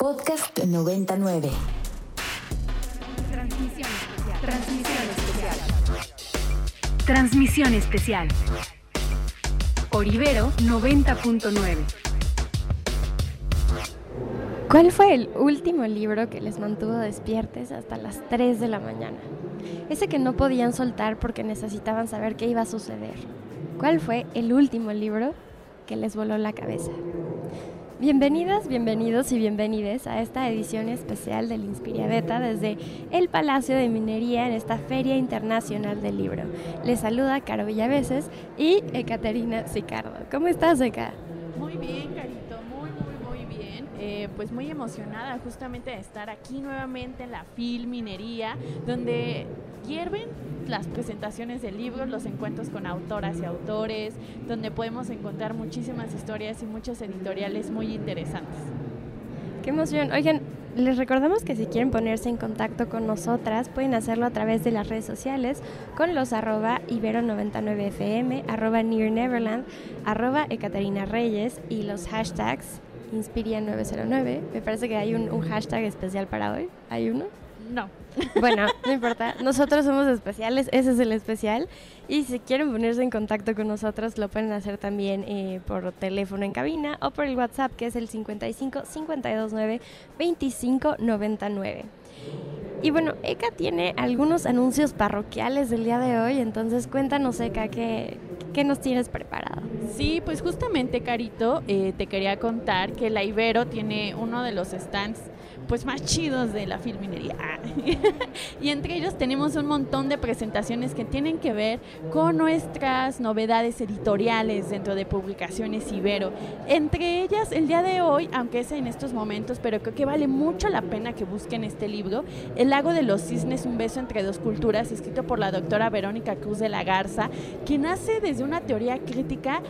Podcast 99. Transmisión especial. Transmisión especial. Transmisión especial. Orivero 90.9. ¿Cuál fue el último libro que les mantuvo despiertes hasta las 3 de la mañana? Ese que no podían soltar porque necesitaban saber qué iba a suceder. ¿Cuál fue el último libro que les voló la cabeza? Bienvenidas, bienvenidos y bienvenides a esta edición especial del Inspiria Beta desde el Palacio de Minería en esta Feria Internacional del Libro. Les saluda Caro Villaveses y Ekaterina Sicardo. ¿Cómo estás, Eka? Muy bien, Carito, muy, muy, muy bien. Eh, pues muy emocionada justamente de estar aquí nuevamente en la FIL Minería, donde hierven las presentaciones de libros, los encuentros con autoras y autores, donde podemos encontrar muchísimas historias y muchos editoriales muy interesantes. Qué emoción. Oigan, les recordamos que si quieren ponerse en contacto con nosotras, pueden hacerlo a través de las redes sociales con los arroba ibero99fm, arroba Near Neverland, arroba Ekaterina Reyes y los hashtags Inspiria909. Me parece que hay un, un hashtag especial para hoy. ¿Hay uno? No. Bueno, no importa. Nosotros somos especiales, ese es el especial. Y si quieren ponerse en contacto con nosotros, lo pueden hacer también eh, por teléfono en cabina o por el WhatsApp, que es el 55 529 25 99. Y bueno, Eka tiene algunos anuncios parroquiales del día de hoy, entonces cuéntanos, Eka, ¿qué, qué nos tienes preparado? Sí, pues justamente, Carito, eh, te quería contar que la Ibero tiene uno de los stands pues más chidos de la filminería. y entre ellos tenemos un montón de presentaciones que tienen que ver con nuestras novedades editoriales dentro de publicaciones Ibero. Entre ellas, el día de hoy, aunque es en estos momentos, pero creo que vale mucho la pena que busquen este libro, El lago de los cisnes, un beso entre dos culturas, escrito por la doctora Verónica Cruz de la Garza, quien nace desde una teoría crítica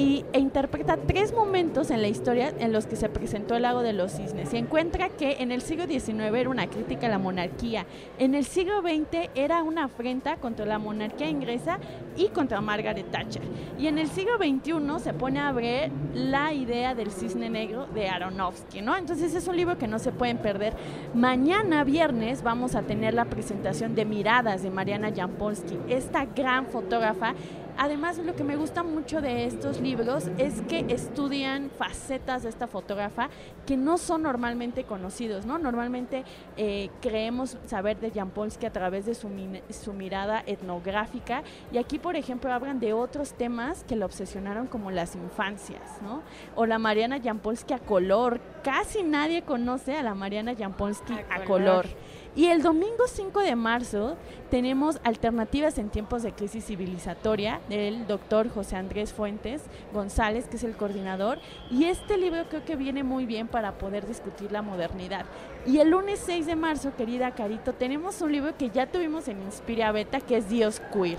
y, e interpreta tres momentos en la historia en los que se presentó el lago de los cisnes y encuentra que en el siglo XIX era una crítica a la monarquía, en el siglo XX era una afrenta contra la monarquía inglesa y contra Margaret Thatcher y en el siglo XXI se pone a ver la idea del cisne negro de Aronofsky, ¿no? Entonces es un libro que no se pueden perder. Mañana viernes vamos a tener la presentación de Miradas de Mariana Jampolsky, esta gran fotógrafa Además, lo que me gusta mucho de estos libros es que estudian facetas de esta fotógrafa que no son normalmente conocidos, ¿no? Normalmente eh, creemos saber de Jampolsky a través de su, su mirada etnográfica y aquí, por ejemplo, hablan de otros temas que la obsesionaron como las infancias, ¿no? O la Mariana Jampolsky a color. Casi nadie conoce a la Mariana Jampolsky a, color. Y el domingo 5 de marzo tenemos Alternativas en tiempos de crisis civilizatoria del doctor José Andrés Fuentes González, que es el coordinador. Y este libro creo que viene muy bien para poder discutir la modernidad. Y el lunes 6 de marzo, querida Carito, tenemos un libro que ya tuvimos en Inspira Beta, que es Dios Queer.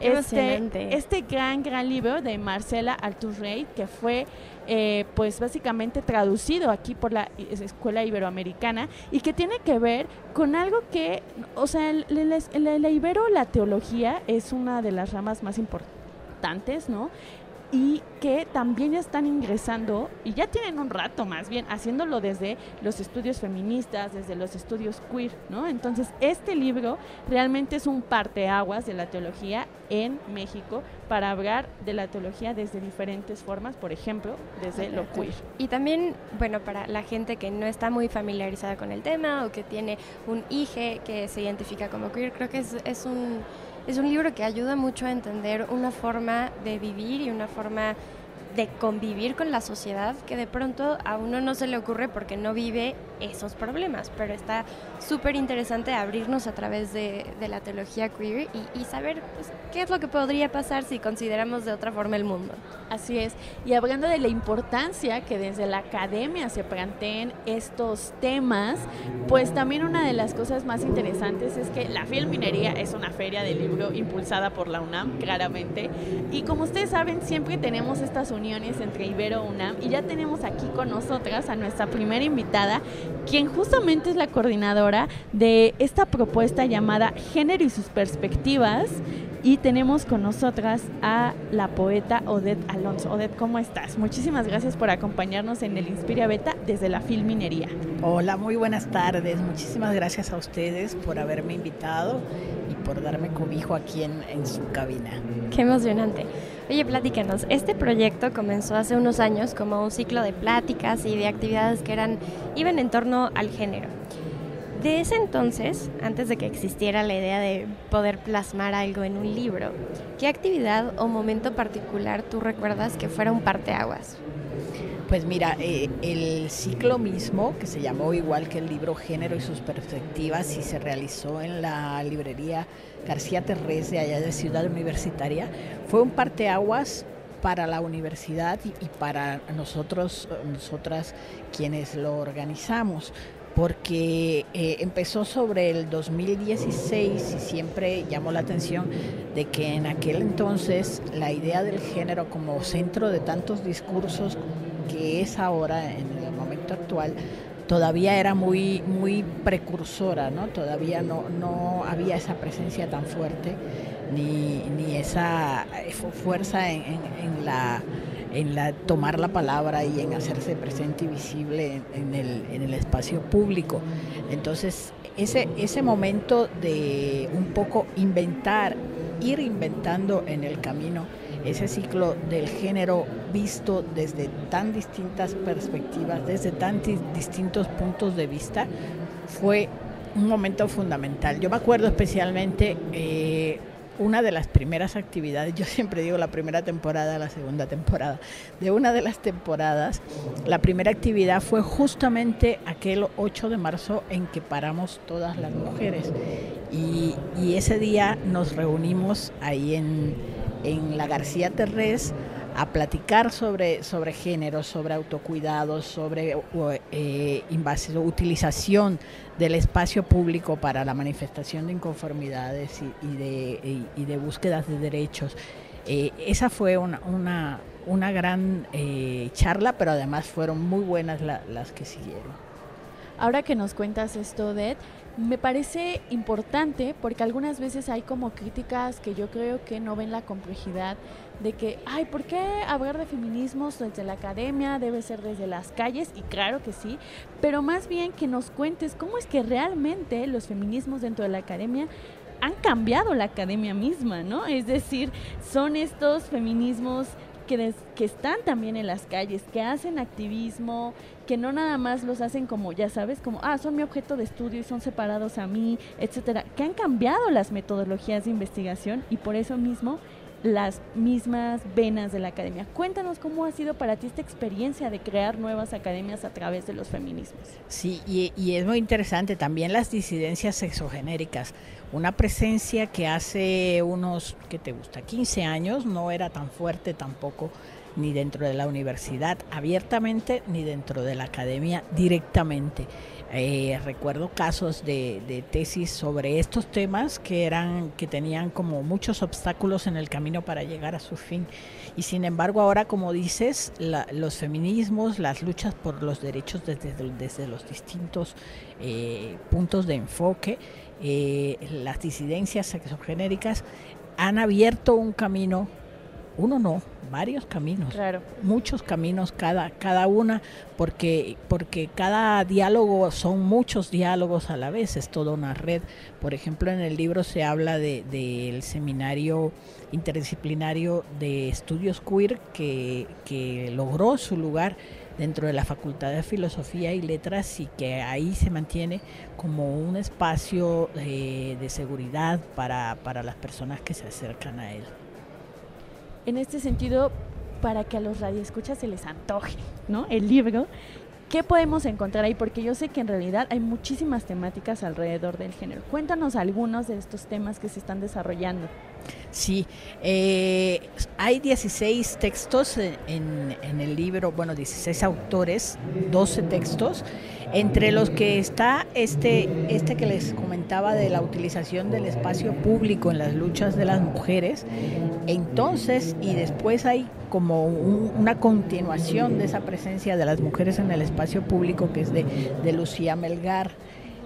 Este, este gran, gran libro de Marcela Alturrey, que fue eh, pues básicamente traducido aquí por la Escuela Iberoamericana y que tiene que ver con algo que, o sea, la Ibero, la teología es una de las ramas más importantes, ¿no? Y que también están ingresando y ya tienen un rato más bien haciéndolo desde los estudios feministas, desde los estudios queer, ¿no? Entonces, este libro realmente es un parteaguas de la teología en México para hablar de la teología desde diferentes formas, por ejemplo, desde lo queer. Y también, bueno, para la gente que no está muy familiarizada con el tema o que tiene un hije que se identifica como queer, creo que es, es un es un libro que ayuda mucho a entender una forma de vivir y una forma de convivir con la sociedad que de pronto a uno no se le ocurre porque no vive esos problemas, pero está súper interesante abrirnos a través de, la teología queer y, saber pues, qué es lo que podría pasar si consideramos de otra forma el mundo. Así es, y hablando de la importancia que desde la academia se planteen estos temas, pues también una de las cosas más interesantes es que la Filminería es una feria de libro impulsada por la UNAM, claramente, y como ustedes saben, siempre tenemos estas uniones entre Ibero UNAM y ya tenemos aquí con nosotras a nuestra primera invitada, quien justamente es la coordinadora de esta propuesta llamada Género y sus perspectivas y tenemos con nosotras a la poeta Odette Alonso. Odette, ¿cómo estás? Muchísimas gracias por acompañarnos en el Inspiria Beta desde la Filminería. Hola, muy buenas tardes. Muchísimas gracias a ustedes por haberme invitado y por darme cobijo aquí en, en su cabina. Qué emocionante. Oye, platícanos, este proyecto comenzó hace unos años como un ciclo de pláticas y de actividades que eran iban en torno al género. De ese entonces, antes de que existiera la idea de poder plasmar algo en un libro, ¿qué actividad o momento particular tú recuerdas que fuera un parteaguas? Pues mira, eh, el ciclo mismo, que se llamó igual que el libro Género y sus perspectivas, y se realizó en la librería García Terrés de allá de Ciudad Universitaria, fue un parteaguas para la universidad y, para nosotros, nosotras quienes lo organizamos porque eh, empezó sobre el 2016 y siempre llamó la atención de que en aquel entonces la idea del género como centro de tantos discursos que es ahora en el momento actual todavía era muy muy precursora, ¿no? Todavía no, no había esa presencia tan fuerte ni, ni esa eh, fuerza en, en, en la en la, tomar la palabra y en hacerse presente y visible en, en, el, en el, espacio público. Entonces, ese, ese momento de un poco inventar, ir inventando en el camino ese ciclo del género visto desde tan distintas perspectivas, desde tan distintos puntos de vista, fue un momento fundamental. Yo me acuerdo especialmente... Eh, una de las primeras actividades, yo siempre digo la primera temporada, la segunda temporada, de una de las temporadas, la primera actividad fue justamente aquel 8 de marzo en que paramos todas las mujeres. Y, y ese día nos reunimos ahí en, en la García Terrés a platicar sobre, sobre género, sobre autocuidado, sobre eh, invasión, utilización del espacio público para la manifestación de inconformidades y, de, y, de, búsquedas de derechos. Eh, esa fue una, una, una gran eh, charla, pero además fueron muy buenas la, las que siguieron. Ahora que nos cuentas esto, Ded, me parece importante porque algunas veces hay como críticas que yo creo que no ven la complejidad de que, ay, ¿por qué hablar de feminismos desde la academia? Debe ser desde las calles, y claro que sí, pero más bien que nos cuentes cómo es que realmente los feminismos dentro de la academia han cambiado la academia misma, ¿no? Es decir, son estos feminismos que, des, que, están también en las calles, que hacen activismo, que no nada más los hacen como, ya sabes, como, ah, son mi objeto de estudio y son separados a mí, etcétera, que han cambiado las metodologías de investigación y por eso mismo las mismas venas de la academia. Cuéntanos cómo ha sido para ti esta experiencia de crear nuevas academias a través de los feminismos. Sí, y, y es muy interesante también las disidencias sexogenéricas. Una presencia que hace unos, ¿qué te gusta? 15 años no era tan fuerte tampoco ni dentro de la universidad abiertamente ni dentro de la academia directamente. Eh, recuerdo casos de, tesis sobre estos temas que eran que tenían como muchos obstáculos en el camino para llegar a su fin y sin embargo ahora como dices los feminismos las luchas por los derechos desde, desde los distintos eh, puntos de enfoque eh, las disidencias sexogenéricas han abierto un camino uno no, varios caminos, claro. muchos caminos cada, cada una, porque, porque cada diálogo son muchos diálogos a la vez, es toda una red. Por ejemplo, en el libro se habla del de, de seminario interdisciplinario de estudios queer que, que logró su lugar dentro de la Facultad de Filosofía y Letras y que ahí se mantiene como un espacio de, de seguridad para, para las personas que se acercan a él en este sentido, para que a los radioescuchas se les antoje, ¿no? El libro. ¿Qué podemos encontrar ahí? Porque yo sé que en realidad hay muchísimas temáticas alrededor del género. Cuéntanos algunos de estos temas que se están desarrollando. Sí, eh, hay 16 textos en, en, el libro, bueno, 16 autores, 12 textos, entre los que está este, este que les comentaba de la utilización del espacio público en las luchas de las mujeres. Entonces, y después hay como un, una continuación de esa presencia de las mujeres en el espacio público que es de, de Lucía Melgar.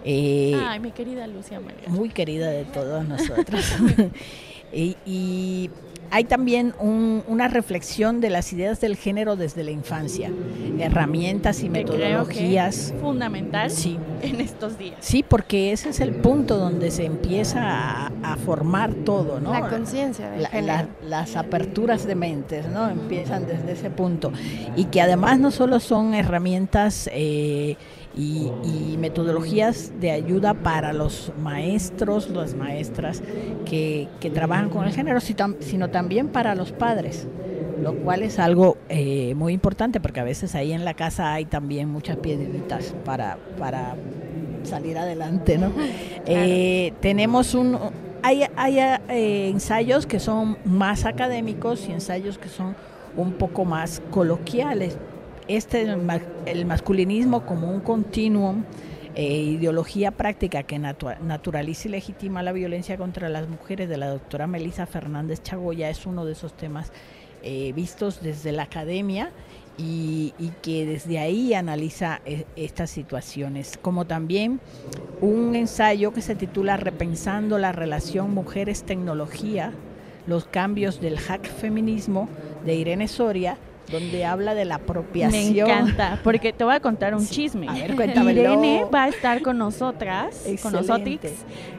Eh, Ay, mi querida Lucía Melgar. Muy querida de todos nosotros. Y, y hay también un- una reflexión de las ideas del género desde la infancia, herramientas y Que creo que metodologías. es fundamental Sí. en estos días. Sí, porque ese es el punto donde se empieza a, a formar todo, ¿no? La conciencia La- la- las aperturas de mentes, ¿no? Empiezan desde ese punto. Y que además no solo son herramientas eh, y, y metodologías de ayuda para los maestros, las maestras que, que trabajan con el género, sino también para los padres. Lo cual es algo eh, muy importante porque a veces ahí en la casa hay también muchas piedritas para, para salir adelante, ¿no? Eh, tenemos un... Hay, hay eh, ensayos que son más académicos y ensayos que son un poco más coloquiales. Este, el, ma- el masculinismo como un continuum, eh, ideología práctica que naturaliza y legitima la violencia contra las mujeres de la doctora Melissa Fernández Chagoya es uno de esos temas eh, vistos desde la academia y, y que desde ahí analiza eh, estas situaciones, como también un ensayo que se titula Repensando la relación mujeres-tecnología, los cambios del hack feminismo de Irene Soria, donde habla de la Me apropiación. encanta, porque te voy a contar un Sí, chisme. a ver, cuéntamelo. Irene va a estar con nosotras, con Excelente. nosotros,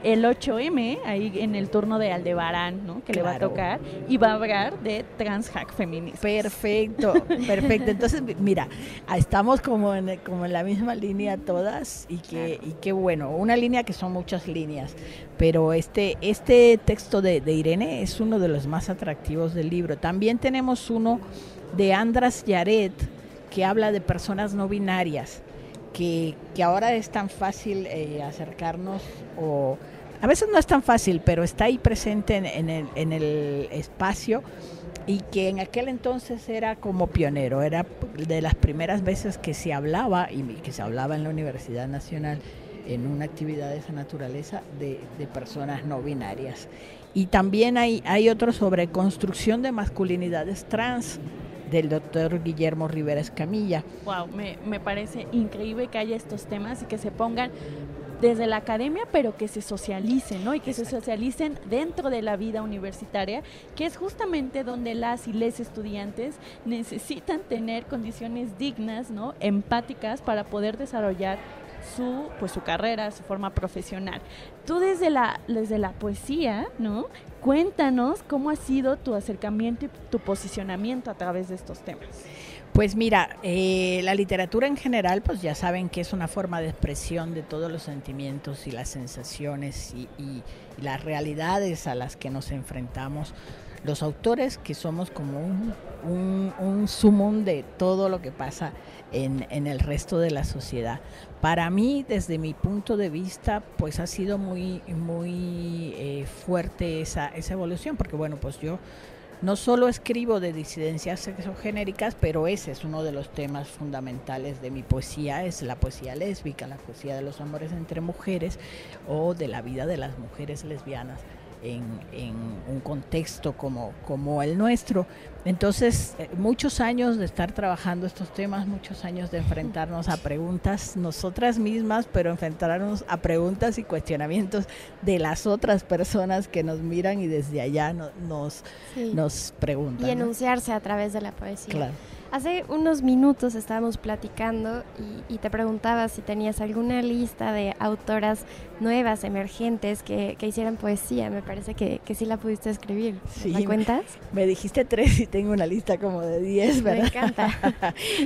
el 8M, ahí en el turno de Aldebarán, ¿no? Que le va a tocar, y va a hablar de transhack feminismo. Perfecto, perfecto. Entonces, mi- mira, ah, estamos como en, como en la misma línea todas y que, y qué bueno, una línea que son muchas líneas, pero este, este texto de, de Irene es uno de los más atractivos del libro. También tenemos uno de Andras Yaret que habla de personas no binarias, que, que ahora es tan fácil eh, acercarnos o... A veces no es tan fácil, pero está ahí presente en, el, en el espacio y que en aquel entonces era como pionero, era de las primeras veces que se hablaba y que se hablaba en la Universidad Nacional en una actividad de esa naturaleza de, de personas no binarias. Y también hay, hay otro sobre construcción de masculinidades trans del doctor Guillermo Rivera Escamilla. Wow, me, me parece increíble que haya estos temas y que se pongan desde la academia, pero que se socialicen, ¿no? Y que se socialicen dentro de la vida universitaria, que es justamente donde las y les estudiantes necesitan tener condiciones dignas, ¿no? Empáticas para poder desarrollar su pues su carrera, su forma profesional. Tú desde la desde la poesía, ¿no? Cuéntanos cómo ha sido tu acercamiento y tu posicionamiento a través de estos temas. Pues mira, eh, la literatura en general, pues ya saben que es una forma de expresión de todos los sentimientos y las sensaciones y, las realidades a las que nos enfrentamos. Los autores que somos como un, un, un sumum de todo lo que pasa en, en el resto de la sociedad. Para mí, desde mi punto de vista, pues ha sido muy, muy eh, fuerte esa, evolución, porque bueno, pues yo no solo escribo de disidencias sexogenéricas, pero ese es uno de los temas fundamentales de mi poesía, es la poesía lésbica, la poesía de los amores entre mujeres o de la vida de las mujeres lesbianas en, en un contexto como, como el nuestro. Entonces, eh, muchos años de estar trabajando estos temas, muchos años de enfrentarnos a preguntas nosotras mismas, pero enfrentarnos a preguntas y cuestionamientos de las otras personas que nos miran y desde allá no- nos, Sí. nos preguntan. Y ¿no? enunciarse a través de la poesía. Claro. Hace unos minutos estábamos platicando y, y te preguntaba si tenías alguna lista de autoras nuevas, emergentes, que, que hicieran poesía. Me parece que, que sí la pudiste escribir. ¿Me Sí, ¿La cuentas? Me dijiste tres y tengo una lista como de diez, Me encanta.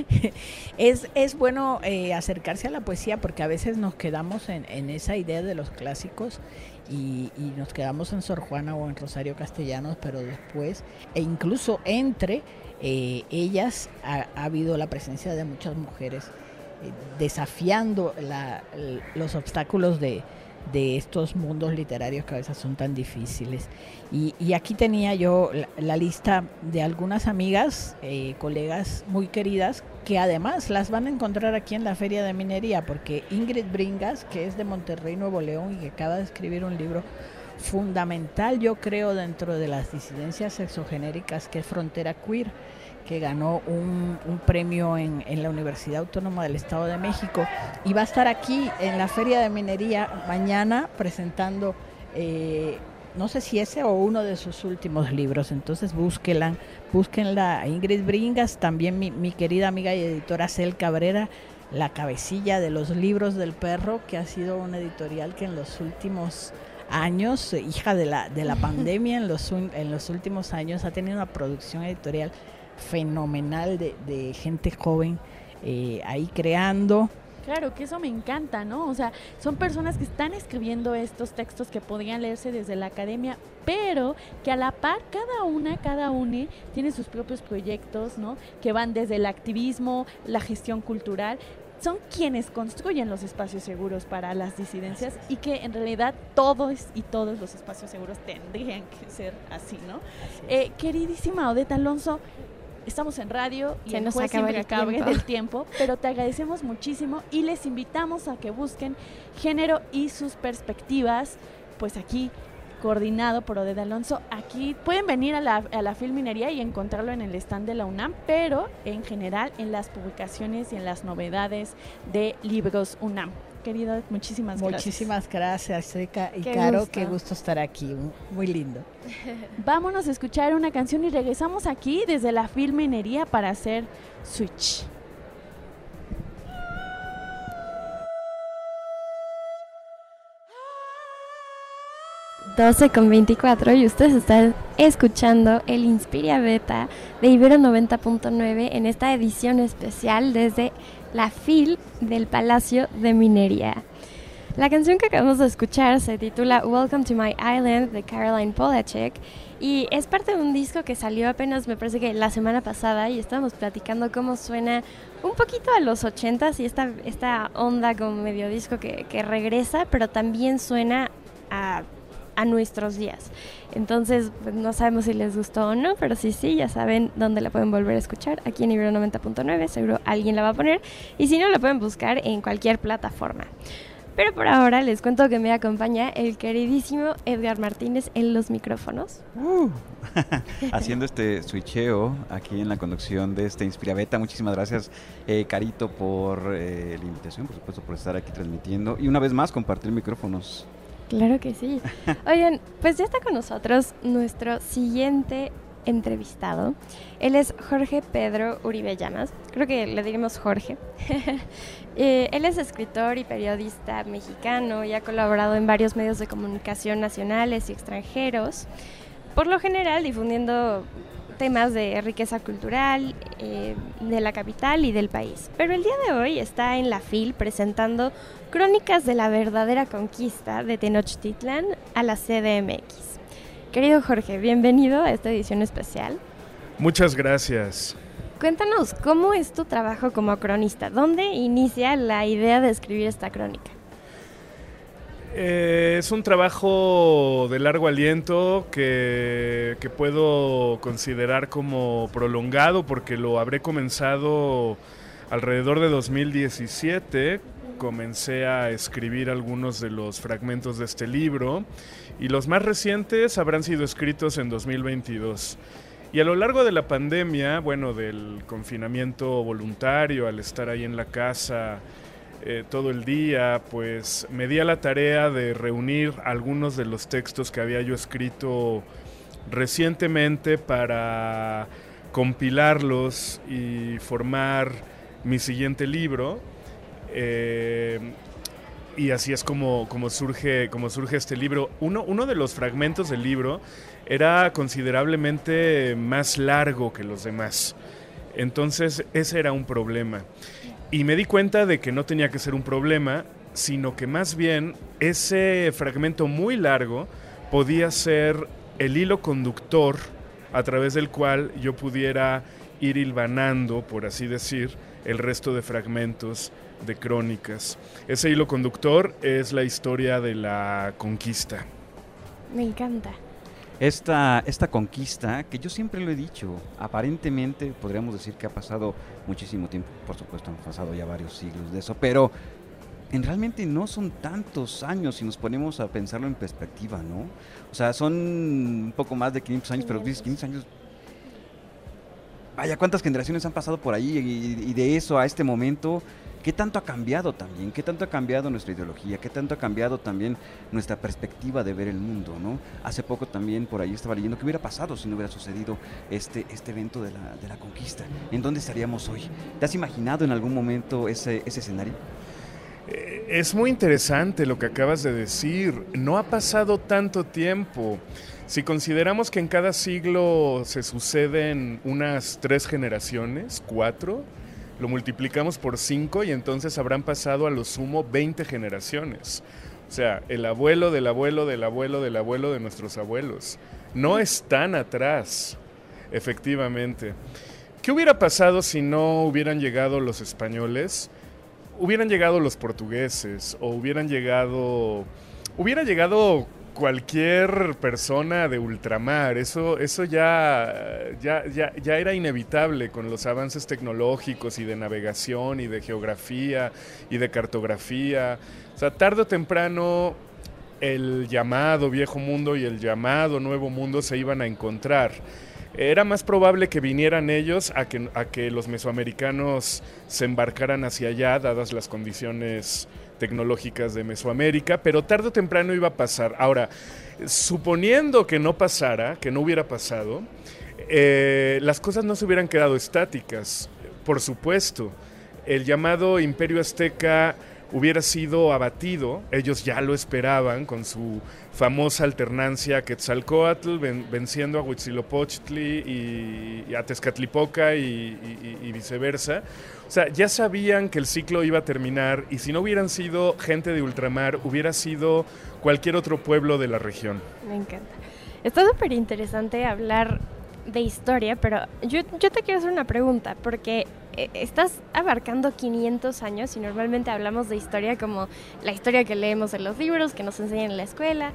es, es bueno eh, acercarse a la poesía porque a veces nos quedamos en, en esa idea de los clásicos y, nos quedamos en Sor Juana o en Rosario Castellanos, pero después, e incluso entre eh, ellas ha, ha habido la presencia de muchas mujeres eh, desafiando los obstáculos de, de estos mundos literarios que a veces son tan difíciles. Y, aquí tenía yo la, la lista de algunas amigas, eh, colegas muy queridas, que además las van a encontrar aquí en la Feria de Minería, porque Ingrid Bringas, que es de Monterrey, Nuevo León, y que acaba de escribir un libro fundamental, yo creo, dentro de las disidencias sexogenéricas, que es Frontera Queer, que ganó un, premio en, en la Universidad Autónoma del Estado de México, y va a estar aquí en la Feria de Minería mañana presentando... eh, no sé si ese o uno de sus últimos libros, entonces búsquenla, búsquenla. Ingrid Bringas, también mi, mi querida amiga y editora Cel Cabrera, la cabecilla de los libros del perro, que ha sido una editorial que en los últimos años, hija de la, de la pandemia, en los, en los últimos años ha tenido una producción editorial fenomenal de, de gente joven eh, ahí creando. Claro, que eso me encanta, ¿no? O sea, son personas que están escribiendo estos textos que podrían leerse desde la academia, pero que a la par cada una, cada une tiene sus propios proyectos, ¿no? Que van desde el activismo, la gestión cultural, son quienes construyen los espacios seguros para las disidencias y que en realidad todos y todos los espacios seguros tendrían que ser así, ¿no? Eh, queridísima Odeta Alonso, estamos en radio y Se el nos juez acaba siempre el acabe tiempo. tiempo, pero te agradecemos muchísimo y les invitamos a que busquen género y sus perspectivas, pues aquí coordinado por Odeda Alonso. Aquí pueden venir a la, a la Filminería y encontrarlo en el stand de la UNAM, pero en general en las publicaciones y en las novedades de libros UNAM. Querido, muchísimas gracias. Muchísimas gracias, y Qué Caro, gusto. qué gusto estar aquí, muy lindo. Vámonos a escuchar una canción y regresamos aquí desde la Filminería para hacer Switch. 12 con 24 y ustedes están escuchando el Inspiria Beta de Ibero 90.9 en esta edición especial desde la FIL del Palacio de Minería. La canción que acabamos de escuchar se titula Welcome to My Island de Caroline Polachek y es parte de un disco que salió apenas me parece que la semana pasada y estábamos platicando cómo suena un poquito a los 80s y esta, esta onda como medio disco que, que regresa pero también suena a a nuestros días. Entonces, pues, no sabemos si les gustó o no, pero sí, sí, ya saben dónde la pueden volver a escuchar. Aquí en Ibero 90.9, seguro alguien la va a poner. Y si no, la pueden buscar en cualquier plataforma. Pero por ahora les cuento que me acompaña el queridísimo Edgar Martínez en los micrófonos. Uh, haciendo este switcheo aquí en la conducción de este Inspirabeta. Muchísimas gracias, eh, Carito, por eh, la invitación, por supuesto, por estar aquí transmitiendo. Y una vez más, compartir micrófonos. Claro que sí. Oigan, pues ya está con nosotros nuestro siguiente entrevistado. Él es Jorge Pedro Uribe Llamas. Creo que le diremos Jorge. Eh, él es escritor y periodista mexicano y ha colaborado en varios medios de comunicación nacionales y extranjeros. Por lo general difundiendo temas de riqueza cultural eh, de la capital y del país. Pero el día de hoy está en la FIL presentando Crónicas de la verdadera conquista de Tenochtitlan a la CDMX. Querido Jorge, bienvenido a esta edición especial. Muchas gracias. Cuéntanos, ¿cómo es tu trabajo como cronista? ¿Dónde inicia la idea de escribir esta crónica? Eh, es un trabajo de largo aliento que, que puedo considerar como prolongado porque lo habré comenzado alrededor de 2017. Comencé a escribir algunos de los fragmentos de este libro y los más recientes habrán sido escritos en 2022. Y a lo largo de la pandemia, bueno, del confinamiento voluntario, al estar ahí en la casa eh, todo el día, pues me di a la tarea de reunir algunos de los textos que había yo escrito recientemente para compilarlos y formar mi siguiente libro. Eh, y así es como, como, surge, como surge este libro. Uno, uno de los fragmentos del libro era considerablemente más largo que los demás. Entonces ese era un problema. Y me di cuenta de que no tenía que ser un problema, sino que más bien ese fragmento muy largo podía ser el hilo conductor a través del cual yo pudiera ir hilvanando, por así decir, el resto de fragmentos de crónicas. Ese hilo conductor es la historia de la conquista. Me encanta. Esta, esta conquista, que yo siempre lo he dicho, aparentemente podríamos decir que ha pasado muchísimo tiempo, por supuesto han pasado ya varios siglos de eso, pero en realmente no son tantos años si nos ponemos a pensarlo en perspectiva, ¿no? O sea, son un poco más de 500 años, pero dices 500 años... Vaya, cuántas generaciones han pasado por ahí y de eso a este momento ¿Qué tanto ha cambiado también? ¿Qué tanto ha cambiado nuestra ideología? ¿Qué tanto ha cambiado también nuestra perspectiva de ver el mundo? ¿no? Hace poco también por ahí estaba leyendo qué hubiera pasado si no hubiera sucedido este, este evento de la, de la conquista. ¿En dónde estaríamos hoy? ¿Te has imaginado en algún momento ese, ese escenario? Eh, Es muy interesante lo que acabas de decir. No ha pasado tanto tiempo. Si consideramos que en cada siglo se suceden unas tres generaciones, cuatro, lo multiplicamos por cinco y entonces habrán pasado a lo sumo 20 generaciones. O sea, el abuelo del abuelo del abuelo del abuelo de nuestros abuelos. No están atrás, efectivamente. ¿Qué hubiera pasado si no hubieran llegado los españoles? hubieran llegado los portugueses o hubieran llegado hubiera llegado cualquier persona de ultramar eso eso ya ya, ya ya era inevitable con los avances tecnológicos y de navegación y de geografía y de cartografía. O sea tarde o temprano el llamado viejo mundo y el llamado nuevo mundo se iban a encontrar era más probable que vinieran ellos a que, los mesoamericanos se embarcaran hacia allá, dadas las condiciones tecnológicas de Mesoamérica, pero tarde o temprano iba a pasar. Ahora, suponiendo que no pasara, que no hubiera pasado, eh, las cosas no se hubieran quedado estáticas, por supuesto. El llamado Imperio Azteca hubiera sido abatido, ellos ya lo esperaban con su famosa alternancia Quetzalcoatl ven, venciendo a Huitzilopochtli y, a Tezcatlipoca y, y, viceversa. O sea, ya sabían que el ciclo iba a terminar y si no hubieran sido gente de ultramar, hubiera sido cualquier otro pueblo de la región. Me encanta. Está súper interesante hablar de historia, pero yo, yo te quiero hacer una pregunta, porque estás abarcando 500 años y normalmente hablamos de historia como la historia que leemos en los libros, que nos enseñan en la escuela.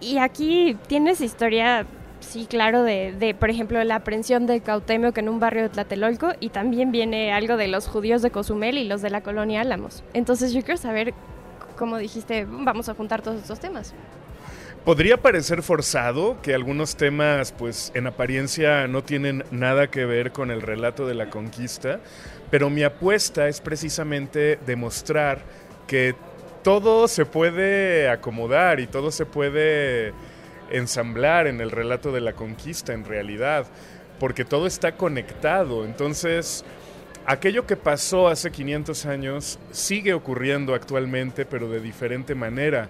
Y, aquí tienes historia, sí, claro, de, de, por ejemplo, la aprehensión de Cautemio en un barrio de Tlatelolco y también viene algo de los judíos de Cozumel y los de la colonia Álamos. Entonces yo quiero saber, como dijiste, vamos a juntar todos estos temas. Podría parecer forzado que algunos temas, pues en apariencia no tienen nada que ver con el relato de la conquista, pero mi apuesta es precisamente demostrar que todo se puede acomodar y todo se puede ensamblar en el relato de la conquista en realidad, porque todo está conectado. Entonces, aquello que pasó hace 500 años sigue ocurriendo actualmente, pero de diferente manera.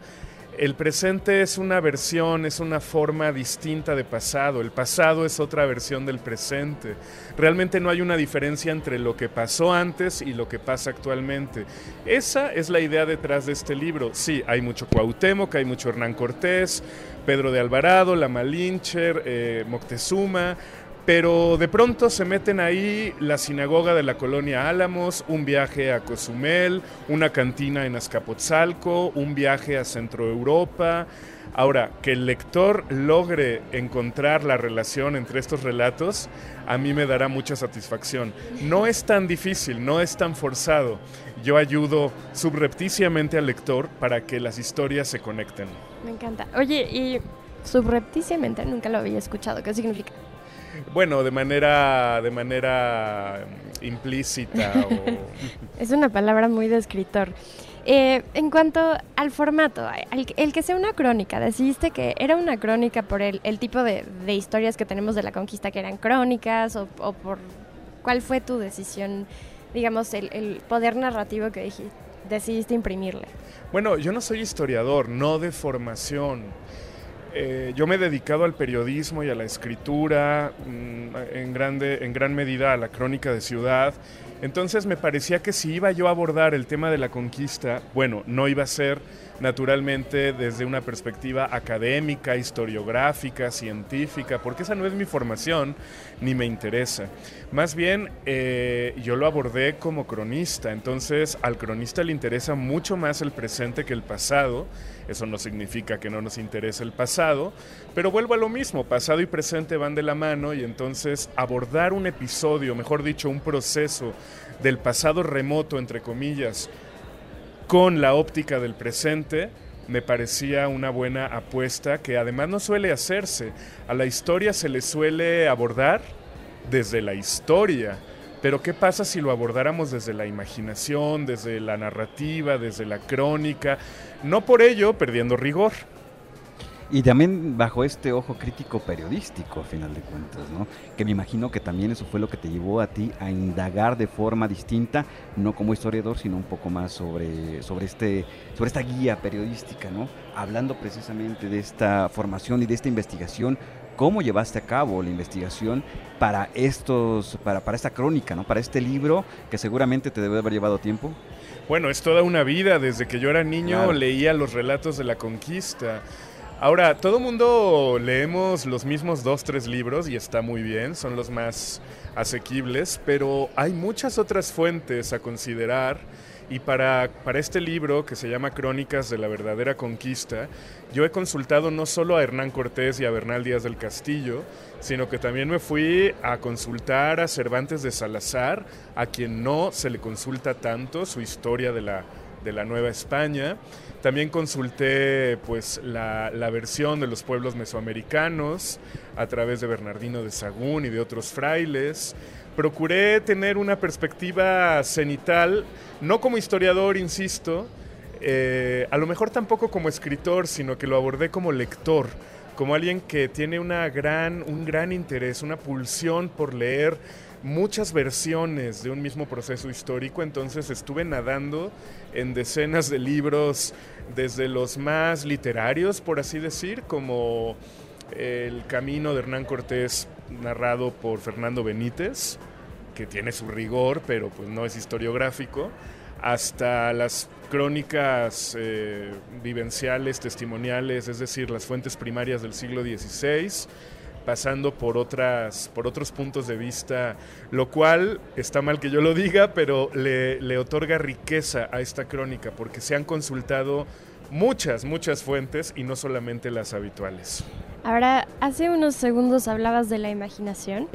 El presente es una versión, es una forma distinta de pasado. El pasado es otra versión del presente. Realmente no hay una diferencia entre lo que pasó antes y lo que pasa actualmente. Esa es la idea detrás de este libro. Sí, hay mucho Cuauhtémoc, hay mucho Hernán Cortés, Pedro de Alvarado, La Malincher, eh, Moctezuma, pero de pronto se meten ahí la sinagoga de la colonia Álamos, un viaje a Cozumel, una cantina en Azcapotzalco, un viaje a Centro Europa. Ahora, que el lector logre encontrar la relación entre estos relatos, a mí me dará mucha satisfacción. No es tan difícil, no es tan forzado. Yo ayudo subrepticiamente al lector para que las historias se conecten. Me encanta. Oye, y subrepticiamente nunca lo había escuchado. ¿Qué significa? Bueno, de manera, de manera implícita. O... es una palabra muy de escritor. Eh, en cuanto al formato, el, el, que sea una crónica, decidiste que era una crónica por el, el tipo de, de, historias que tenemos de la conquista, que eran crónicas, o, o por cuál fue tu decisión, digamos, el, el poder narrativo que dijiste, decidiste imprimirle. Bueno, yo no soy historiador, no de formación. Eh, yo me he dedicado al periodismo y a la escritura, mmm, en, grande, en gran medida a la crónica de ciudad. Entonces me parecía que si iba yo a abordar el tema de la conquista, bueno, no iba a ser naturalmente desde una perspectiva académica, historiográfica, científica, porque esa no es mi formación ni me interesa. Más bien, eh, yo lo abordé como cronista, entonces al cronista le interesa mucho más el presente que el pasado. Eso no significa que no nos interese el pasado, pero vuelvo a lo mismo, pasado y presente van de la mano y entonces abordar un episodio, mejor dicho, un proceso del pasado remoto, entre comillas, con la óptica del presente, me parecía una buena apuesta que además no suele hacerse. A la historia se le suele abordar desde la historia, Pero ¿qué pasa si lo abordáramos desde la imaginación, desde la narrativa, desde la crónica? No por ello perdiendo rigor. Y también bajo este ojo crítico periodístico, a final de cuentas, ¿no? Que me imagino que también eso fue lo que te llevó a ti a indagar de forma distinta, no como historiador, sino un poco más sobre, sobre, este, sobre esta guía periodística, ¿no? Hablando precisamente de esta formación y de esta investigación, cómo llevaste a cabo la investigación para estos, para, para esta crónica, ¿no? Para este libro que seguramente te debe haber llevado tiempo. Bueno, es toda una vida. Desde que yo era niño Claro. leía los relatos de la conquista. Ahora, todo mundo leemos los mismos dos, tres libros y está muy bien, son los más asequibles, pero hay muchas otras fuentes a considerar y para, para este libro que se llama Crónicas de la verdadera conquista, yo he consultado no solo a Hernán Cortés y a Bernal Díaz del Castillo, sino que también me fui a consultar a Cervantes de Salazar, a quien no se le consulta tanto su historia de la, de la Nueva España. También consulté pues la, la versión de los pueblos mesoamericanos a través de Bernardino de Sagún y de otros frailes. Procuré tener una perspectiva cenital, no como historiador, insisto, eh, a lo mejor tampoco como escritor, sino que lo abordé como lector, como alguien que tiene una gran, un gran interés, una pulsión por leer muchas versiones de un mismo proceso histórico, entonces estuve nadando en decenas de libros, desde los más literarios, por así decir, como El Camino de Hernán Cortés, narrado por Fernando Benítez, que tiene su rigor, pero pues no es historiográfico, hasta las crónicas eh, vivenciales, testimoniales, es decir, las fuentes primarias del siglo XVI, pasando por otras por otros puntos de vista, lo cual está mal que yo lo diga, pero le, le otorga riqueza a esta crónica porque se han consultado muchas, muchas fuentes y no solamente las habituales. Ahora, hace unos segundos hablabas de la imaginación.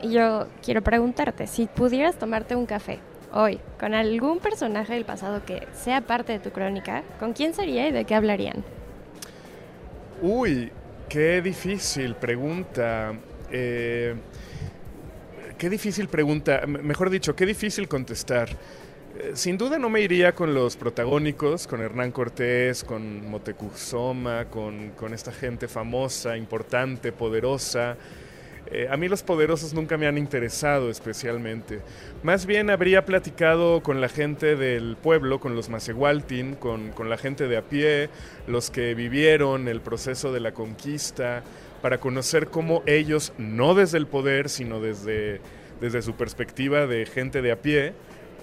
Y yo quiero preguntarte, si pudieras tomarte un café hoy con algún personaje del pasado que sea parte de tu crónica, ¿con quién sería y de qué hablarían? Uy, qué difícil pregunta. Eh, qué difícil pregunta. Mejor dicho, qué difícil contestar. Eh, Sin duda no me iría con los protagónicos, con Hernán Cortés, con Motecuzoma, con, con esta gente famosa, importante, poderosa. Eh, a mí los poderosos nunca me han interesado especialmente. Más bien habría platicado con la gente del pueblo, con los Macehualtin, con, con la gente de a pie, los que vivieron el proceso de la conquista, para conocer cómo ellos, no desde el poder, sino desde, desde su perspectiva de gente de a pie,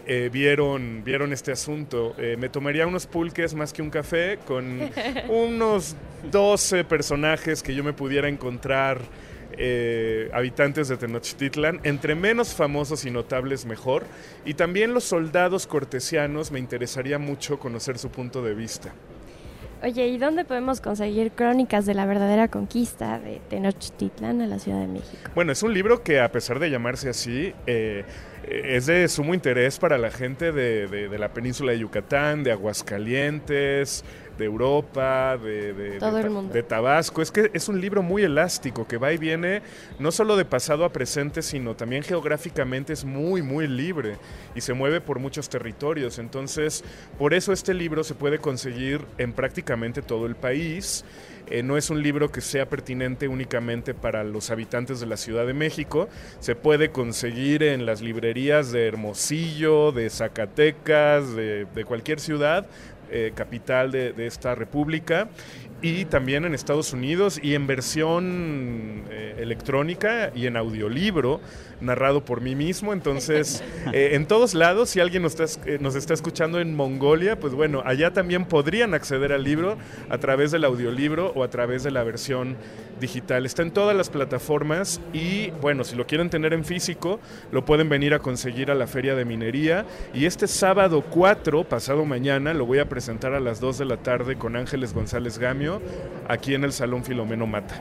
eh, vieron, vieron este asunto. Eh, me tomaría unos pulques más que un café con unos 12 personajes que yo me pudiera encontrar eh, habitantes de Tenochtitlan, entre menos famosos y notables mejor, y también los soldados cortesianos me interesaría mucho conocer su punto de vista. Oye, ¿y dónde podemos conseguir crónicas de la verdadera conquista de Tenochtitlan a la Ciudad de México? Bueno, es un libro que a pesar de llamarse así, eh, es de sumo interés para la gente de, de- de la península de Yucatán, de Aguascalientes, de Europa, de, de- Todo de el Ta- mundo. de Tabasco. Es que es un libro muy elástico que va y viene no solo de pasado a presente, sino también geográficamente es muy, muy libre y se mueve por muchos territorios. Entonces, por eso este libro se puede conseguir en prácticamente todo el país. Eh, no es un libro que sea pertinente únicamente para los habitantes de la Ciudad de México. Se puede conseguir en las librerías de Hermosillo, de Zacatecas, de, de cualquier ciudad, eh, capital de, de esta república. Y también en Estados Unidos y en versión eh, electrónica y en audiolibro, narrado por mí mismo. Entonces, eh, en todos lados, si alguien nos está, eh, nos está escuchando en Mongolia, pues bueno, allá también podrían acceder al libro a través del audiolibro o a través de la versión digital. Está en todas las plataformas y bueno, si lo quieren tener en físico, lo pueden venir a conseguir a la Feria de Minería. Y este sábado 4, pasado mañana, lo voy a presentar a las 2 de la tarde con Ángeles González Gamio, junio aquí en el Salón Filomeno Mata.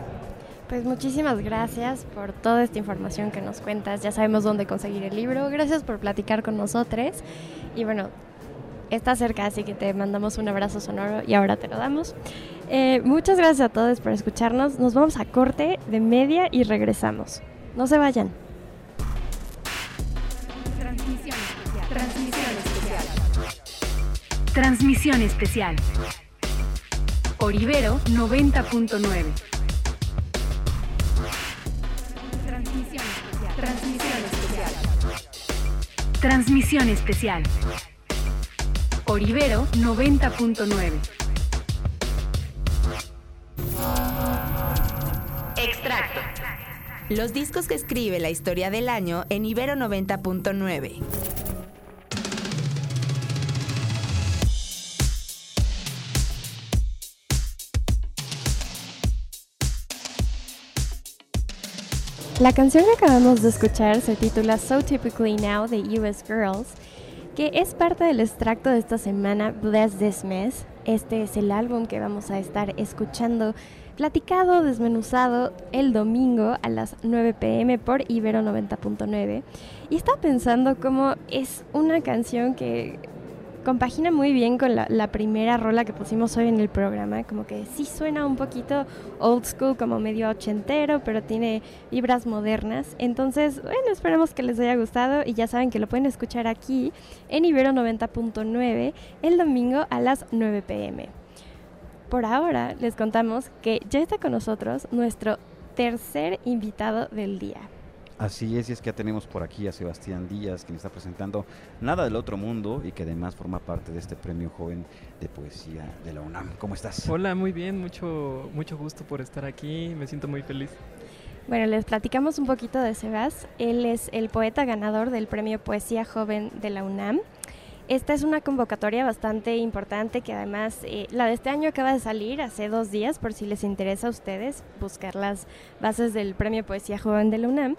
Pues muchísimas gracias por toda esta información que nos cuentas. Ya sabemos dónde conseguir el libro. Gracias por platicar con nosotros. Y bueno, está cerca, así que te mandamos un abrazo sonoro y ahora te lo damos. Eh, muchas gracias a todos por escucharnos. Nos vamos a corte de media y regresamos. No se vayan. Transmisión especial. Transmisión especial. Transmisión especial. Por Ibero 90.9. Transmisión especial. Transmisión especial. Transmisión especial. Por Ibero 90.9. Extracto. Los discos que escribe la historia del año en Ibero 90.9. La canción que acabamos de escuchar se titula So Typically Now de US Girls, que es parte del extracto de esta semana Bless This Mess. Este es el álbum que vamos a estar escuchando platicado, desmenuzado el domingo a las 9 pm por Ibero 90.9. Y estaba pensando cómo es una canción que compagina muy bien con la, primera rola que pusimos hoy en el programa, como que sí suena un poquito old school, como medio ochentero, pero tiene vibras modernas. Entonces, bueno, esperemos que les haya gustado y ya saben que lo pueden escuchar aquí en Ibero 90.9 el domingo a las 9 pm. Por ahora les contamos que ya está con nosotros nuestro tercer invitado del día. Así es, y es que ya tenemos por aquí a Sebastián Díaz, quien está presentando Nada del Otro Mundo y que además forma parte de este premio joven de poesía de la UNAM. ¿Cómo estás? Hola, muy bien, mucho, mucho gusto por estar aquí, me siento muy feliz. Bueno, les platicamos un poquito de Sebas. Él es el poeta ganador del premio Poesía Joven de la UNAM. Esta es una convocatoria bastante importante que además eh, la de este año acaba de salir hace dos días por si les interesa a ustedes buscar las bases del Premio Poesía Joven de la UNAM.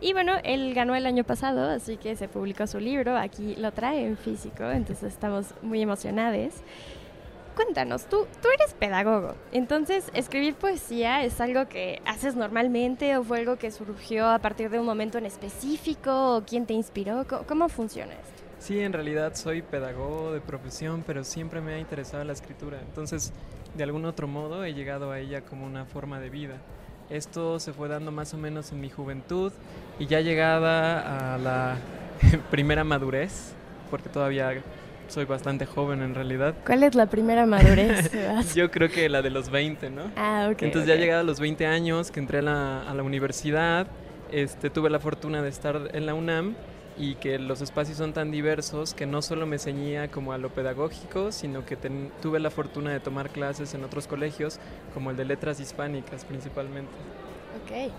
Y bueno, él ganó el año pasado, así que se publicó su libro, aquí lo trae en físico, entonces estamos muy emocionados. Cuéntanos, tú, tú eres pedagogo, entonces escribir poesía es algo que haces normalmente o fue algo que surgió a partir de un momento en específico o quién te inspiró, ¿cómo, cómo funciona esto? Sí, en realidad soy pedagogo de profesión, pero siempre me ha interesado la escritura. Entonces, de algún otro modo he llegado a ella como una forma de vida. Esto se fue dando más o menos en mi juventud y ya llegada a la primera madurez, porque todavía soy bastante joven en realidad. ¿Cuál es la primera madurez? Yo creo que la de los 20, ¿no? Ah, ok. Entonces okay. ya llegado a los 20 años que entré a la, a la universidad, este, tuve la fortuna de estar en la UNAM y que los espacios son tan diversos que no solo me ceñía como a lo pedagógico, sino que ten, tuve la fortuna de tomar clases en otros colegios, como el de letras hispánicas principalmente. Ok.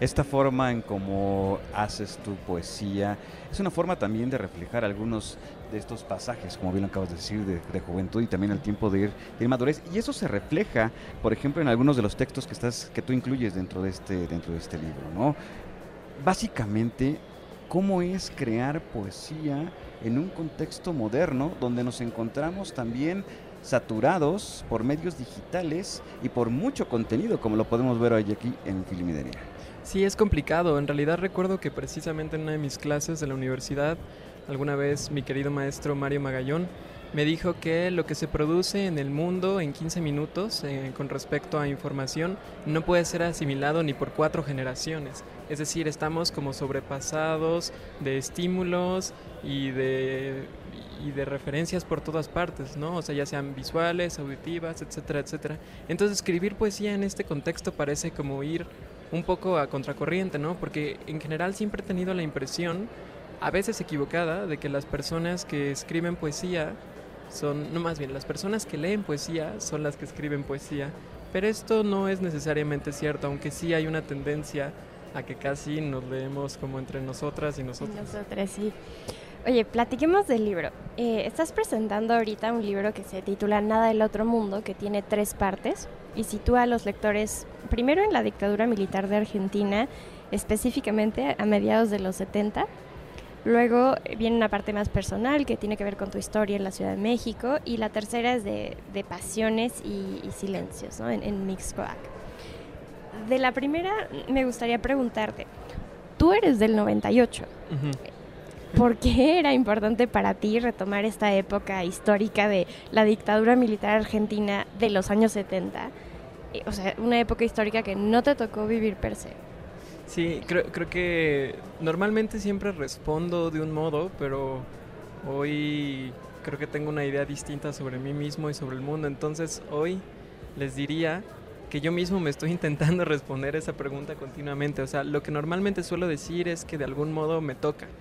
Esta forma en cómo haces tu poesía es una forma también de reflejar algunos de estos pasajes, como bien lo acabas de decir, de, de juventud y también el tiempo de ir, de ir, madurez. Y eso se refleja, por ejemplo, en algunos de los textos que, estás, que tú incluyes dentro de este, dentro de este libro, ¿no? Básicamente, cómo es crear poesía en un contexto moderno donde nos encontramos también saturados por medios digitales y por mucho contenido, como lo podemos ver hoy aquí en Filmideria. Sí, es complicado. En realidad recuerdo que precisamente en una de mis clases de la universidad, alguna vez mi querido maestro Mario Magallón me dijo que lo que se produce en el mundo en 15 minutos eh, con respecto a información no puede ser asimilado ni por cuatro generaciones. Es decir, estamos como sobrepasados de estímulos y de, y de referencias por todas partes, ¿no? O sea, ya sean visuales, auditivas, etcétera, etcétera. Entonces, escribir poesía en este contexto parece como ir un poco a contracorriente, ¿no? Porque en general siempre he tenido la impresión, a veces equivocada, de que las personas que escriben poesía son, no más bien, las personas que leen poesía son las que escriben poesía. Pero esto no es necesariamente cierto, aunque sí hay una tendencia a que casi nos leemos como entre nosotras y nosotros. Nosotras, sí. Oye, platiquemos del libro. Eh, estás presentando ahorita un libro que se titula Nada del Otro Mundo, que tiene tres partes y sitúa a los lectores primero en la dictadura militar de Argentina, específicamente a mediados de los 70. Luego viene una parte más personal que tiene que ver con tu historia en la Ciudad de México y la tercera es de, de pasiones y, y, silencios ¿no? en, en Mixcoac. De la primera me gustaría preguntarte, tú eres del 98. Uh -huh. ¿Por qué era importante para ti retomar esta época histórica de la dictadura militar argentina de los años 70? O sea, una época histórica que no te tocó vivir per se. Sí, creo, creo que normalmente siempre respondo de un modo, pero hoy creo que tengo una idea distinta sobre mí mismo y sobre el mundo. Entonces hoy les diría que yo mismo me estoy intentando responder esa pregunta continuamente. O sea, lo que normalmente suelo decir es que de algún modo me toca.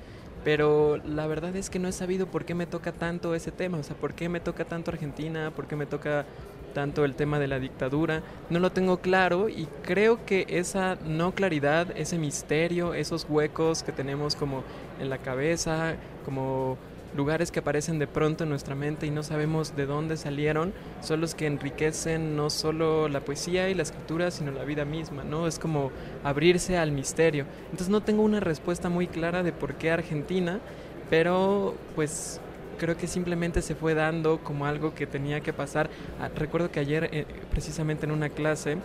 Pero la verdad es que no he sabido por qué me toca tanto ese tema. O sea, por qué me toca tanto Argentina, por qué me toca tanto el tema de la dictadura. No lo tengo claro y creo que esa no claridad, ese misterio, esos huecos que tenemos como en la cabeza, como lugares que aparecen de pronto en nuestra mente y no sabemos de dónde salieron, son los que enriquecen no solo la poesía y la escritura, sino la vida misma, ¿no? Es como abrirse al misterio. Entonces no tengo una respuesta muy clara de por qué Argentina, pero pues creo que simplemente se fue dando como algo que tenía que pasar. Ah, recuerdo que ayer, eh, precisamente en una clase,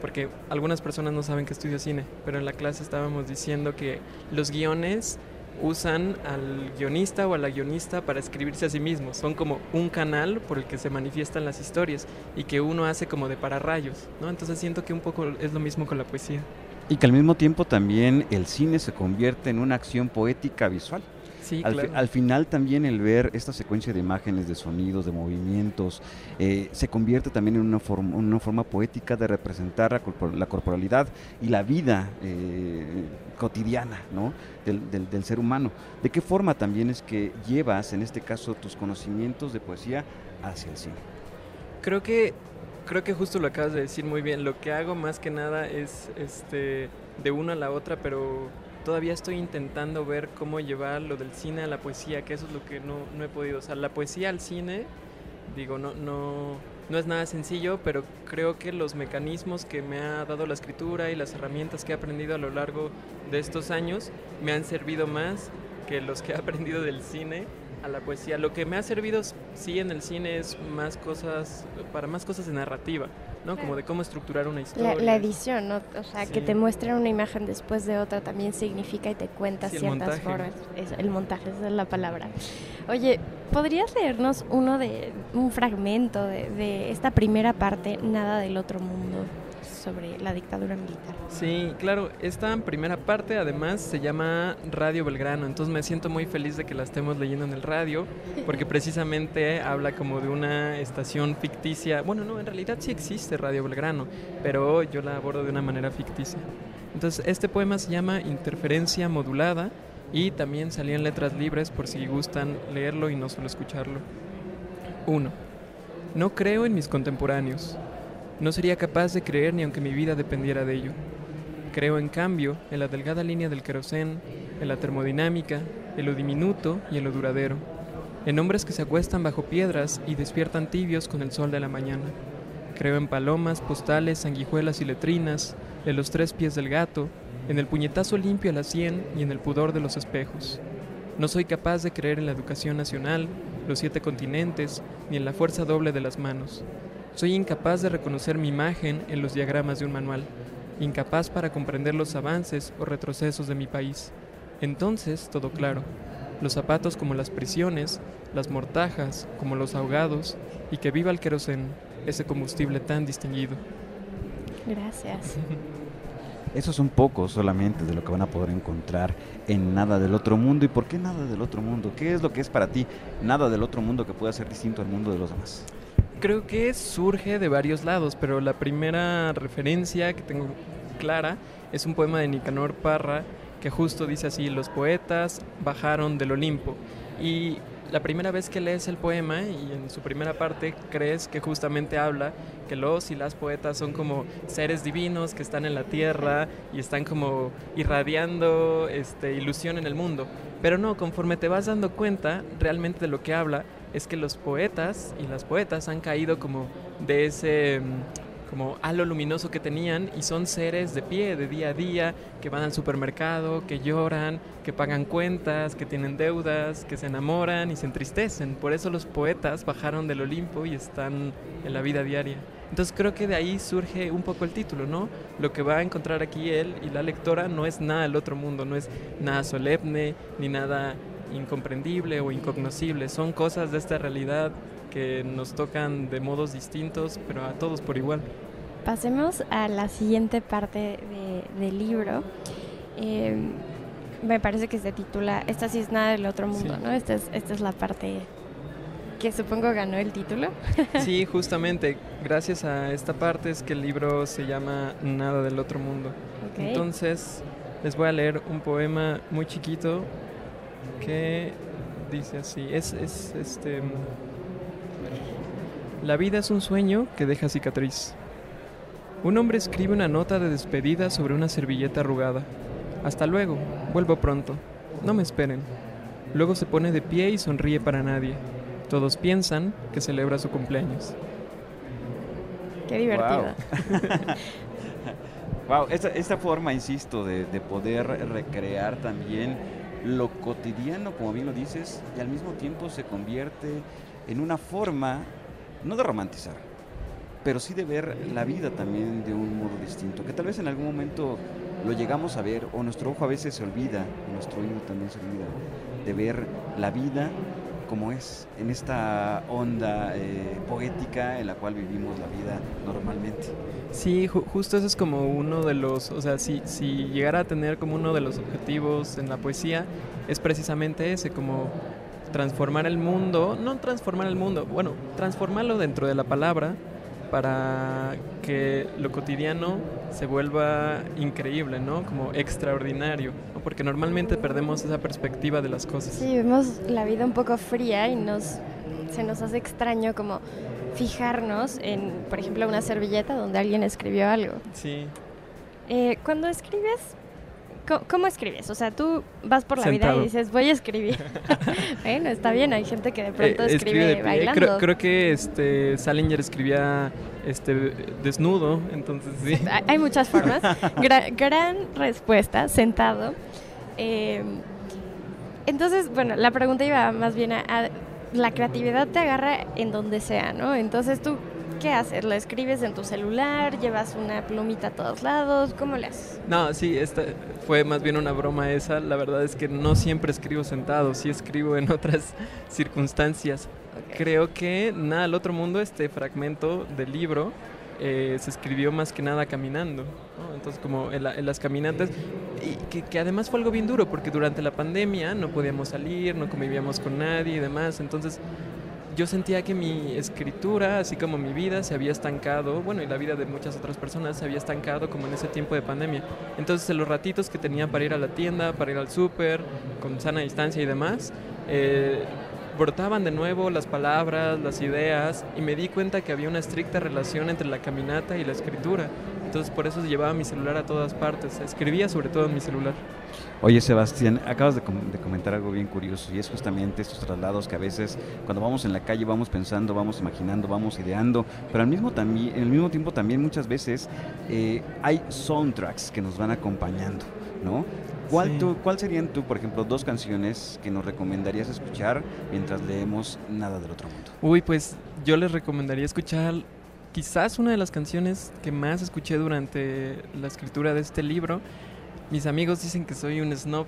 porque algunas personas no saben que estudio cine, pero en la clase estábamos diciendo que los guiones usan al guionista o a la guionista para escribirse a sí mismos. Son como un canal por el que se manifiestan las historias y que uno hace como de pararrayos, ¿no? Entonces siento que un poco es lo mismo con la poesía. Y que al mismo tiempo también el cine se convierte en una acción poética visual. Sí, al, claro. fi- al final también el ver esta secuencia de imágenes, de sonidos, de movimientos, eh, se convierte también en una, forma, una forma poética de representar la, corpor- la corporalidad y la vida eh, cotidiana ¿no? del, del- del ser humano. ¿De qué forma también es que llevas, en este caso, tus conocimientos de poesía hacia el cine? Creo que creo que justo lo acabas de decir muy bien. Lo que hago más que nada es este de una a la otra, pero todavía estoy intentando ver cómo llevar lo del cine a la poesía, que eso es lo que no, no he podido. O sea, la poesía al cine, digo, no, no, no es nada sencillo, pero creo que los mecanismos que me ha dado la escritura y las herramientas que he aprendido a lo largo de estos años me han servido más que los que he aprendido del cine a la poesía. Lo que me ha servido sí en el cine es más cosas, para más cosas de narrativa, ¿no? Como de cómo estructurar una historia. La, la edición, ¿no? O sea, que te muestren una imagen después de otra también significa y te cuenta Sí, ciertas formas. El montaje, esa es la palabra. Oye, ¿podrías leernos uno de un fragmento de, de esta primera parte, Nada del otro mundo, sobre la dictadura militar? Sí, claro, esta primera parte además se llama Radio Belgrano, entonces me siento muy feliz de que la estemos leyendo en el radio, porque precisamente habla como de una estación ficticia, bueno, no, en realidad sí existe Radio Belgrano, pero yo la abordo de una manera ficticia. Entonces, este poema se llama Interferencia Modulada y también salía en letras libres por si gustan leerlo y no solo escucharlo. 1. No creo en mis contemporáneos. No sería capaz de creer ni aunque mi vida dependiera de ello. Creo, en cambio, en la delgada línea del querosén, en la termodinámica, en lo diminuto y en lo duradero. En hombres que se acuestan bajo piedras y despiertan tibios con el sol de la mañana. Creo en palomas, postales, sanguijuelas y letrinas, en los tres pies del gato, en el puñetazo limpio a la sien y en el pudor de los espejos. No soy capaz de creer en la educación nacional, los siete continentes, ni en la fuerza doble de las manos. Soy incapaz de reconocer mi imagen en los diagramas de un manual, incapaz para comprender los avances o retrocesos de mi país. Entonces, todo claro, los zapatos como las prisiones, las mortajas como los ahogados, y que viva el querosén, ese combustible tan distinguido. Gracias. Eso es un poco solamente de lo que van a poder encontrar en Nada del Otro Mundo. ¿Y por qué Nada del Otro Mundo? ¿Qué es lo que es para ti Nada del Otro Mundo que pueda ser distinto al mundo de los demás? Creo que surge de varios lados, pero la primera referencia que tengo clara es un poema de Nicanor Parra que justo dice así, los poetas bajaron del Olimpo. Y la primera vez que lees el poema y en su primera parte crees que justamente habla que los y las poetas son como seres divinos que están en la tierra y están como irradiando este, ilusión en el mundo. Pero no, conforme te vas dando cuenta realmente de lo que habla, es que los poetas y las poetas han caído como de ese mm, como halo luminoso que tenían y son seres de pie, de día a día, que van al supermercado, que lloran, que pagan cuentas, que tienen deudas, que se enamoran y se entristecen. Por eso los poetas bajaron del Olimpo y están en la vida diaria. Entonces creo que de ahí surge un poco el título, ¿no? Lo que va a encontrar aquí él y la lectora no es nada del otro mundo, no es nada solemne ni nada incomprendible o incognoscible, son cosas de esta realidad que nos tocan de modos distintos, pero a todos por igual. Pasemos a la siguiente parte de- del libro. Eh, me parece que se titula Esta sí es nada del otro mundo, Sí. ¿no? Esta es, esta es la parte que supongo ganó el título. Sí, justamente, gracias a esta parte es que el libro se llama Nada del otro mundo. Entonces, les voy a leer un poema muy chiquito que dice así. Es, es este. La vida es un sueño que deja cicatriz. Un hombre escribe una nota de despedida sobre una servilleta arrugada. Hasta luego, vuelvo pronto. No me esperen. Luego se pone de pie y sonríe para nadie. Todos piensan que celebra su cumpleaños. Qué divertido. Wow, esta, esta forma, insisto, de, de poder recrear también lo cotidiano, como bien lo dices, y al mismo tiempo se convierte en una forma, no de romantizar, pero sí de ver la vida también de un modo distinto, que tal vez en algún momento lo llegamos a ver, o nuestro ojo a veces se olvida, nuestro oído también se olvida, de ver la vida como es, en esta onda eh, poética en la cual vivimos la vida normalmente. Sí, ju- justo eso es como uno de los, o sea, si, si llegara a tener como uno de los objetivos en la poesía, es precisamente ese, como transformar el mundo, no transformar el mundo, bueno, transformarlo dentro de la palabra para que lo cotidiano se vuelva increíble, ¿no? Como extraordinario, ¿no? porque normalmente perdemos esa perspectiva de las cosas. Sí, vemos la vida un poco fría y nos se nos hace extraño como fijarnos en, por ejemplo, una servilleta donde alguien escribió algo. Sí. Eh, cuando escribes, ¿cómo, escribes? O sea, tú vas por la vida y dices, voy a escribir. bueno, está bien, hay gente que de pronto Eh, escribe, de pie. bailando. Creo, creo que este Salinger escribía este desnudo, entonces sí. Hay- Hay muchas formas. Gra- gran respuesta, sentado. Eh, entonces, bueno, la pregunta iba más bien a, a- la creatividad te agarra en donde sea, ¿no? Entonces tú, ¿qué haces? ¿Lo escribes en tu celular? ¿Llevas una plumita a todos lados? ¿Cómo le haces? No, sí, esta fue más bien una broma esa. La verdad es que no siempre escribo sentado, sí escribo en otras circunstancias. Creo que nada al otro mundo, este fragmento del libro, eh, se escribió más que nada caminando. Entonces, como en, la- en las caminatas, y que, que además fue algo bien duro, porque durante la pandemia no podíamos salir, no convivíamos con nadie y demás. Entonces, yo sentía que mi escritura, así como mi vida, se había estancado, bueno, y la vida de muchas otras personas se había estancado como en ese tiempo de pandemia. Entonces, en los ratitos que tenía para ir a la tienda, para ir al súper, con sana distancia y demás, eh, brotaban de nuevo las palabras, las ideas, y me di cuenta que había una estricta relación entre la caminata y la escritura. Entonces, por eso llevaba mi celular a todas partes. Escribía sobre todo en mi celular. Oye, Sebastián, acabas de, com- de comentar algo bien curioso y es justamente estos traslados que a veces cuando vamos en la calle vamos pensando, vamos imaginando, vamos ideando, pero al mismo, también, al mismo tiempo también muchas veces eh, hay soundtracks que nos van acompañando, ¿no? ¿Cuál, Sí. tú- ¿Cuál serían tú, por ejemplo, dos canciones que nos recomendarías escuchar mientras leemos Nada del Otro Mundo? Uy, pues yo les recomendaría escuchar quizás una de las canciones que más escuché durante la escritura de este libro. Mis amigos dicen que soy un snob,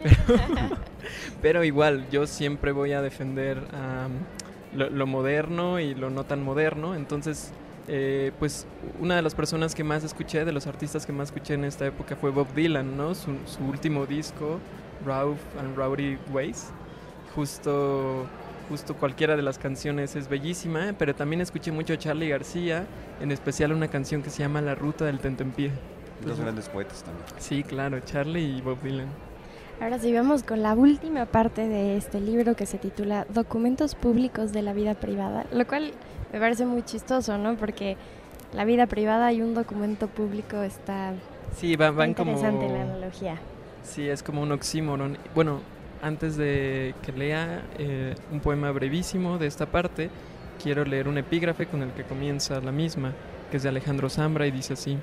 pero, pero igual yo siempre voy a defender lo moderno y lo no tan moderno. Entonces, eh, pues una de las personas que más escuché, de los artistas que más escuché en esta época fue Bob Dylan, ¿no? Su, su último disco, Ralph and Rowdy Ways. Justo justo cualquiera de las canciones es bellísima, pero también escuché mucho a Charlie García, en especial una canción que se llama La Ruta del Tentempié. Dos grandes poetas también. Sí, claro, Charlie y Bob Dylan. Ahora sí, vamos con la última parte de este libro que se titula Documentos Públicos de la Vida Privada, lo cual me parece muy chistoso, ¿no? Porque la vida privada y un documento público está Sí, van, van como... interesante la analogía. Sí, es como un oxímoron. Bueno, antes de que lea eh, un poema brevísimo de esta parte, quiero leer un epígrafe con el que comienza la misma, que es de Alejandro Zambra y dice así.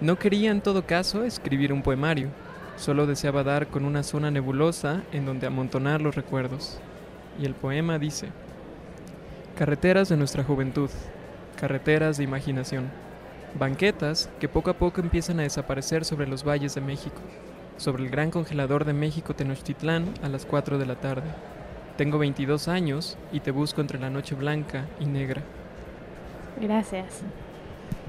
No quería en todo caso escribir un poemario, solo deseaba dar con una zona nebulosa en donde amontonar los recuerdos. Y el poema dice, Carreteras de nuestra juventud, carreteras de imaginación, banquetas que poco a poco empiezan a desaparecer sobre los valles de México, sobre el gran congelador de México Tenochtitlán a las 4 de la tarde. Tengo 22 años y te busco entre la noche blanca y negra. Gracias.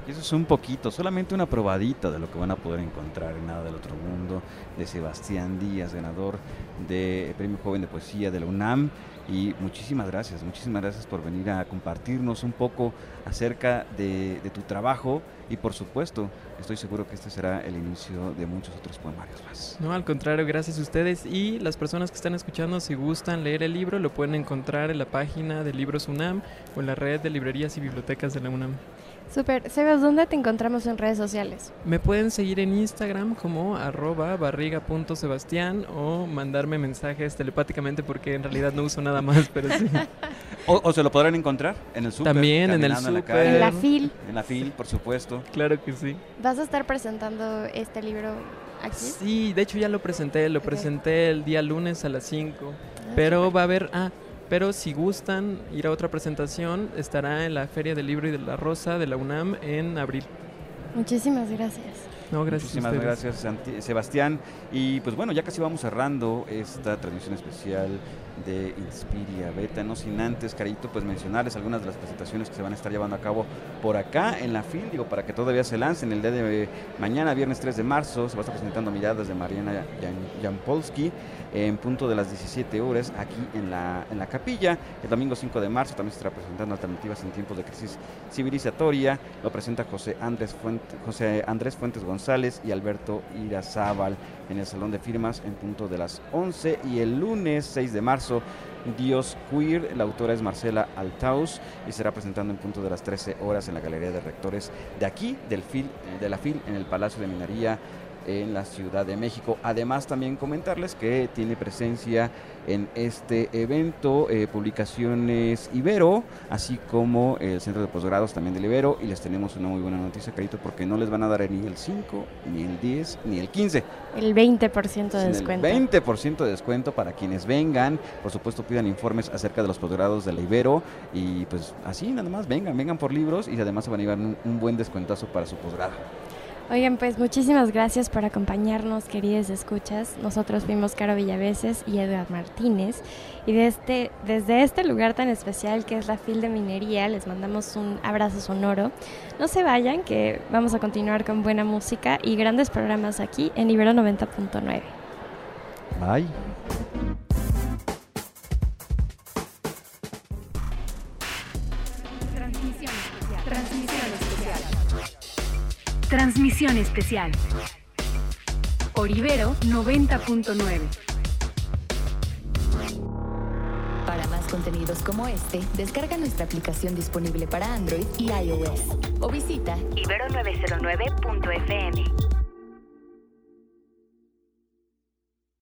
Eso es un poquito, solamente una probadita de lo que van a poder encontrar en Nada del Otro Mundo, de Sebastián Díaz, ganador del Premio Joven de Poesía de la UNAM. Y muchísimas gracias, muchísimas gracias por venir a compartirnos un poco acerca de, de tu trabajo y por supuesto estoy seguro que este será el inicio de muchos otros poemarios más. No, al contrario, gracias a ustedes y las personas que están escuchando, si gustan leer el libro, lo pueden encontrar en la página de Libros UNAM o en la red de librerías y bibliotecas de la UNAM. Super. Sebas, ¿dónde te encontramos en redes sociales? Me pueden seguir en Instagram como arroba barriga.sebastián o mandarme mensajes telepáticamente porque en realidad no uso nada más, pero sí. O, o se lo podrán encontrar en el súper. También en el súper. calle, En la FIL. En la FIL, por supuesto. Claro que sí. ¿Vas a estar presentando este libro aquí? Sí, de hecho ya lo presenté, lo presenté el día lunes a las 5, Ah, pero va a haber, ah, pero si gustan ir a otra presentación, estará en la Feria del Libro y de la Rosa de la UNAM en abril. Muchísimas gracias. No, gracias. a Muchísimas gracias, Sebastián. Y pues bueno, ya casi vamos cerrando esta transmisión especial de Inspiria Beta, no sin antes, Carito, pues mencionarles algunas de las presentaciones que se van a estar llevando a cabo por acá en la FIL, digo, para que todavía se lancen el día de mañana, viernes 3 de marzo, se va a estar presentando Miradas de Mariana Jan- Jampolsky en punto de las 17 horas aquí en la, en la capilla. El domingo 5 de marzo también se estará presentando Alternativas en tiempos de crisis civilizatoria. Lo presenta José Andrés, Fuente- José Andrés Fuentes González y Alberto Irazábal en el Salón de Firmas en punto de las 11. Y el lunes 6 de marzo, Dios Queer, la autora es Marcela Altaus y será presentando en punto de las 13 horas en la Galería de Rectores de aquí, del FIL, de la FIL, en el Palacio de Minería en la Ciudad de México. Además, también comentarles que tiene presencia en este evento eh, Publicaciones Ibero, así como el Centro de Posgrados también del Ibero. Y les tenemos una muy buena noticia, Carito, porque no les van a dar ni el 5, ni el 10, ni el 15. El 20% de descuento. El 20% de descuento para quienes vengan. Por supuesto, pidan informes acerca de los posgrados de la Ibero. Y pues así, nada más, vengan, vengan por libros y además se van a llevar un, un buen descuentazo para su posgrado. Oigan, pues muchísimas gracias por acompañarnos, queridos escuchas. Nosotros fuimos Caro Villaveses y Edgar Martínez. Y de este, desde este lugar tan especial que es la FIL de Minería, les mandamos un abrazo sonoro. No se vayan, que vamos a continuar con buena música y grandes programas aquí en Ibero 90.9. Bye. Transmisión especial. Orivero 90.9. Para más contenidos como este, descarga nuestra aplicación disponible para Android y iOS o visita ibero909.fm.